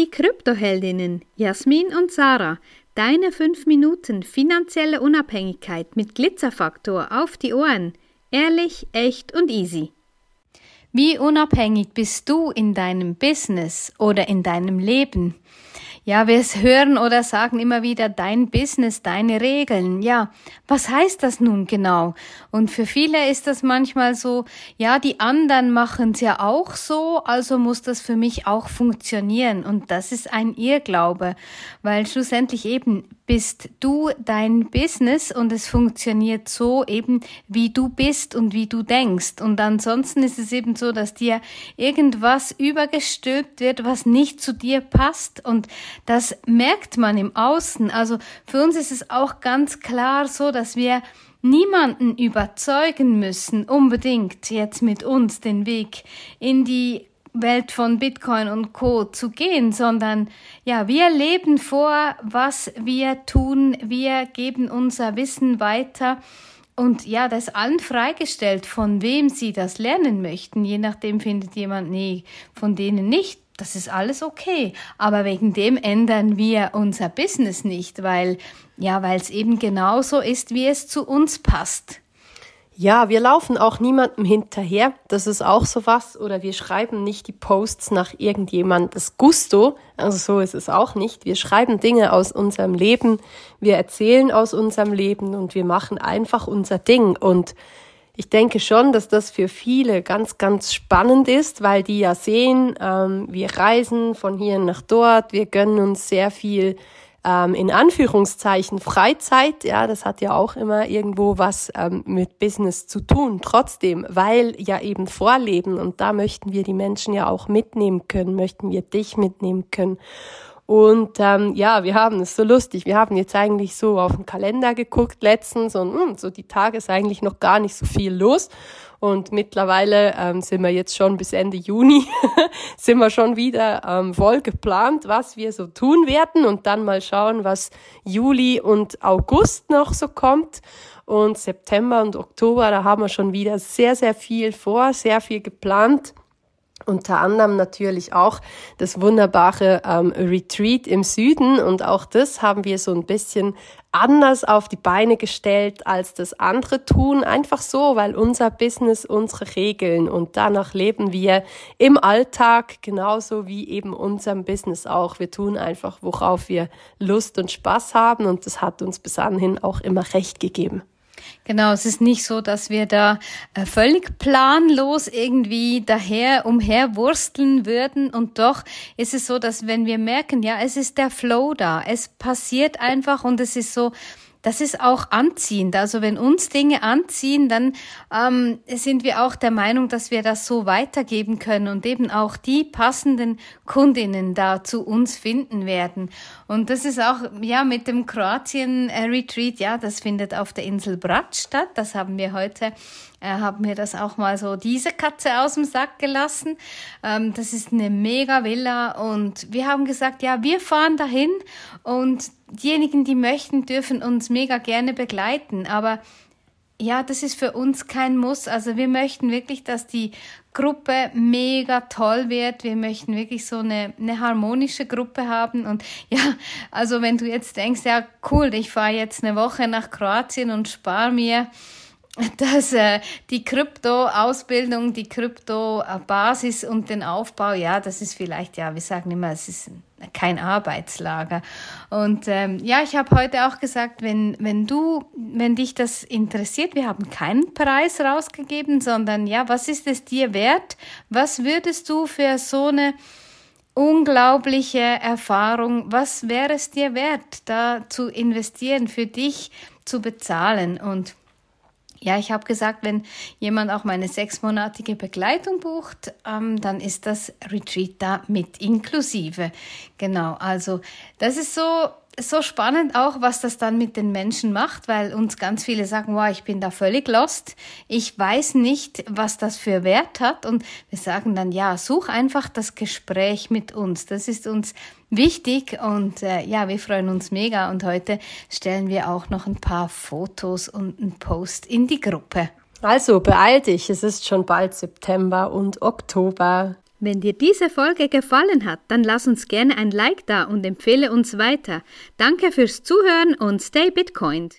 Die Kryptoheldinnen Jasmin und Sarah, deine 5 Minuten finanzielle Unabhängigkeit mit Glitzerfaktor auf die Ohren. Ehrlich, echt und easy. Wie unabhängig bist du in deinem Business oder in deinem Leben? Ja, wir hören oder sagen immer wieder dein Business, deine Regeln. Ja, was heißt das nun genau? Und für viele ist das manchmal so, ja, die anderen machen es ja auch so, also muss das für mich auch funktionieren. Und das ist ein Irrglaube, weil schlussendlich eben bist du dein Business und es funktioniert so eben, wie du bist und wie du denkst. Und ansonsten ist es eben so, dass dir irgendwas übergestülpt wird, was nicht zu dir passt. Und das merkt man im Außen. Also für uns ist es auch ganz klar so, dass wir niemanden überzeugen müssen, unbedingt jetzt mit uns den Weg in die Welt von Bitcoin und Co. zu gehen, sondern ja, wir leben vor, was wir tun, wir geben unser Wissen weiter und ja, das allen freigestellt, von wem sie das lernen möchten. Je nachdem findet jemand, nee, von denen nicht. Das ist alles okay. Aber wegen dem ändern wir unser Business nicht, weil, ja, weil es eben genauso ist, wie es zu uns passt. Ja, wir laufen auch niemandem hinterher. Das ist auch so was. Oder wir schreiben nicht die Posts nach irgendjemandes Gusto. Also so ist es auch nicht. Wir schreiben Dinge aus unserem Leben. Wir erzählen aus unserem Leben und wir machen einfach unser Ding. Und ich denke schon, dass das für viele ganz, ganz spannend ist, weil die ja sehen, ähm, wir reisen von hier nach dort. Wir gönnen uns sehr viel ähm, in Anführungszeichen Freizeit, ja, das hat ja auch immer irgendwo was ähm, mit Business zu tun, trotzdem, weil ja eben Vorleben und da möchten wir die Menschen ja auch mitnehmen können, möchten wir dich mitnehmen können. Und ähm, ja, wir haben es so lustig. Wir haben jetzt eigentlich so auf den Kalender geguckt letztens und mh, hm, so die Tage ist eigentlich noch gar nicht so viel los. Und mittlerweile ähm, sind wir jetzt schon bis Ende Juni, sind wir schon wieder ähm, voll geplant, was wir so tun werden und dann mal schauen, was Juli und August noch so kommt. Und September und Oktober, da haben wir schon wieder sehr, sehr viel vor, sehr viel geplant. Unter anderem natürlich auch das wunderbare ähm, Retreat im Süden und auch das haben wir so ein bisschen anders auf die Beine gestellt, als das andere tun. Einfach so, weil unser Business unsere Regeln und danach leben wir im Alltag genauso wie eben unserem Business auch. Wir tun einfach, worauf wir Lust und Spaß haben und das hat uns bis anhin auch immer recht gegeben. Genau, es ist nicht so, dass wir da äh, völlig planlos irgendwie daher umherwursteln würden. Und doch ist es so, dass wenn wir merken, ja, es ist der Flow da, es passiert einfach und es ist so, das ist auch anziehend. Also wenn uns Dinge anziehen, dann ähm, sind wir auch der Meinung, dass wir das so weitergeben können und eben auch die passenden Kundinnen da zu uns finden werden. Und das ist auch, ja, mit dem Kroatien-Retreat, ja, das findet auf der Insel Brat statt. Das haben wir heute er hat mir das auch mal so diese Katze aus dem Sack gelassen. Ähm, das ist eine mega Villa und wir haben gesagt, ja, wir fahren dahin und diejenigen, die möchten, dürfen uns mega gerne begleiten. Aber ja, das ist für uns kein Muss. Also wir möchten wirklich, dass die Gruppe mega toll wird. Wir möchten wirklich so eine, eine harmonische Gruppe haben. Und ja, also wenn du jetzt denkst, ja, cool, ich fahre jetzt eine Woche nach Kroatien und spare mir dass äh, die Krypto-Ausbildung, die Krypto-Basis und den Aufbau, ja, das ist vielleicht, ja, wir sagen immer, es ist kein Arbeitslager. Und ähm, ja, ich habe heute auch gesagt, wenn, wenn du, wenn dich das interessiert, wir haben keinen Preis rausgegeben, sondern ja, was ist es dir wert? Was würdest du für so eine unglaubliche Erfahrung, was wäre es dir wert, da zu investieren, für dich zu bezahlen? Und ja, ich habe gesagt, wenn jemand auch meine sechsmonatige Begleitung bucht, ähm, dann ist das Retreat da mit inklusive. Genau, also das ist so so spannend auch, was das dann mit den Menschen macht, weil uns ganz viele sagen, wow, ich bin da völlig lost. Ich weiß nicht, was das für Wert hat. Und wir sagen dann, ja, such einfach das Gespräch mit uns. Das ist uns wichtig und äh, ja, wir freuen uns mega. Und heute stellen wir auch noch ein paar Fotos und einen Post in die Gruppe. Also beeil dich, es ist schon bald September und Oktober. Wenn dir diese Folge gefallen hat, dann lass uns gerne ein Like da und empfehle uns weiter. Danke fürs Zuhören und stay Bitcoined.